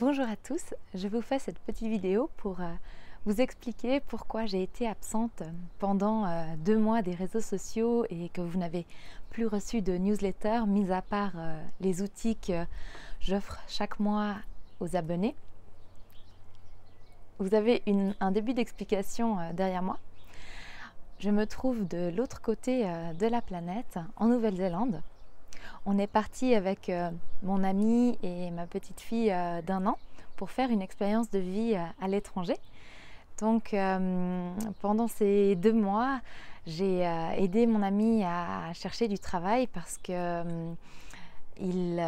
Bonjour à tous, je vous fais cette petite vidéo pour euh, vous expliquer pourquoi j'ai été absente pendant euh, deux mois des réseaux sociaux et que vous n'avez plus reçu de newsletter, mis à part euh, les outils que j'offre chaque mois aux abonnés. Vous avez un début d'explication derrière moi. Je me trouve de l'autre côté de la planète, en Nouvelle-Zélande on est parti avec euh, mon ami et ma petite fille euh, d'un an pour faire une expérience de vie euh, à l'étranger. Donc pendant ces deux mois, j'ai aidé mon ami à chercher du travail parce que il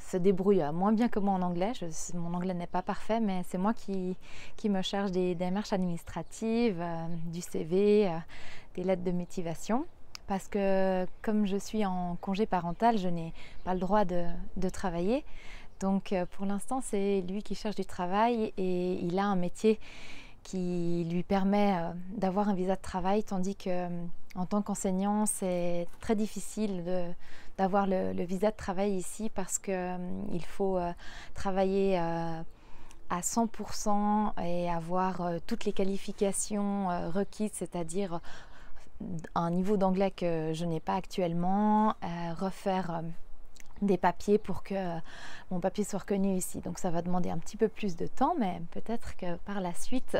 se débrouille moins bien que moi en anglais. mon anglais n'est pas parfait, mais c'est moi qui, me charge des démarches administratives, du CV, des lettres de motivation parce que comme je suis en congé parental, je n'ai pas le droit de, travailler. Donc euh, pour l'instant, c'est lui qui cherche du travail et il a un métier qui lui permet euh, d'avoir un visa de travail, tandis que euh, en tant qu'enseignant, c'est très difficile d'avoir le, visa de travail ici parce qu'il faut travailler à 100% et avoir toutes les qualifications requises, c'est-à-dire un niveau d'anglais que je n'ai pas actuellement, euh, refaire euh, des papiers pour que euh, mon papier soit reconnu ici. Donc ça va demander un petit peu plus de temps, mais peut-être que par la suite,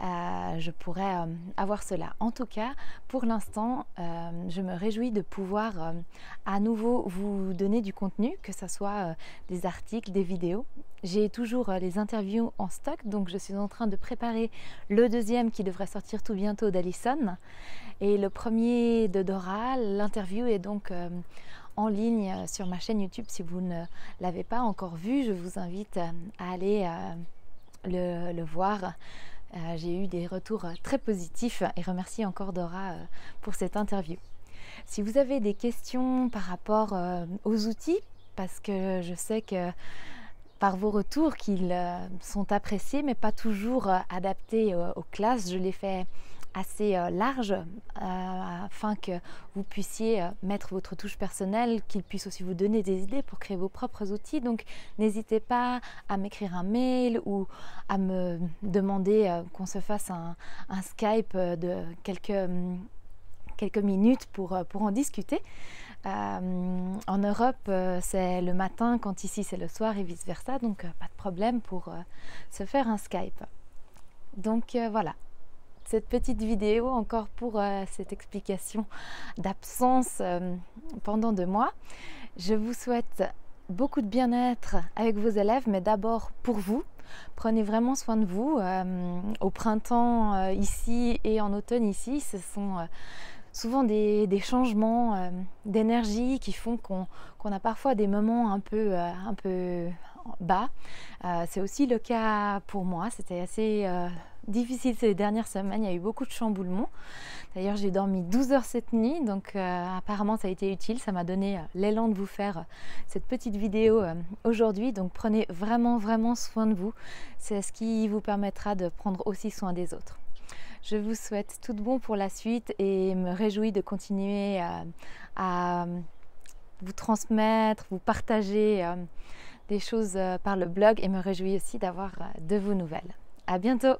je pourrais avoir cela. En tout cas, pour l'instant, je me réjouis de pouvoir à nouveau vous donner du contenu, que ce soit des articles, des vidéos. J'ai toujours les interviews en stock, donc je suis en train de préparer le deuxième qui devrait sortir tout bientôt d'Alison. Et le premier de Dora, l'interview est donc euh, en ligne sur ma chaîne YouTube. Si vous ne l'avez pas encore vu, je vous invite euh, à aller euh, le, voir. J'ai eu des retours très positifs et remercie encore Dora pour cette interview. Si vous avez des questions par rapport aux outils, parce que je sais que par vos retours qu'ils sont appréciés mais pas toujours adaptés aux classes, je les fais assez euh, large euh, afin que vous puissiez euh, mettre votre touche personnelle, qu'il puisse aussi vous donner des idées pour créer vos propres outils. Donc n'hésitez pas à m'écrire un mail ou à me demander qu'on se fasse un, Skype de quelques, quelques minutes pour, pour en discuter. en Europe, c'est le matin, quand ici c'est le soir et vice-versa, donc pas de problème pour se faire un Skype. Donc voilà, cette petite vidéo encore pour euh, cette explication d'absence euh, pendant deux mois. Je vous souhaite beaucoup de bien-être avec vos élèves, mais d'abord pour vous. Prenez vraiment soin de vous. Euh, au printemps ici et en automne ici, ce sont souvent des, changements d'énergie qui font qu'on a parfois des moments un peu, un peu bas. C'est aussi le cas pour moi. C'était assez difficile ces dernières semaines. Il y a eu beaucoup de chamboulements. D'ailleurs, j'ai dormi 12 heures cette nuit, donc euh, apparemment ça a été utile. Ça m'a donné euh, l'élan de vous faire euh, cette petite vidéo aujourd'hui. Donc prenez vraiment, vraiment soin de vous. C'est ce qui vous permettra de prendre aussi soin des autres. Je vous souhaite tout bon pour la suite et me réjouis de continuer à vous transmettre, vous partager des choses par le blog et me réjouis aussi d'avoir de vos nouvelles. À bientôt!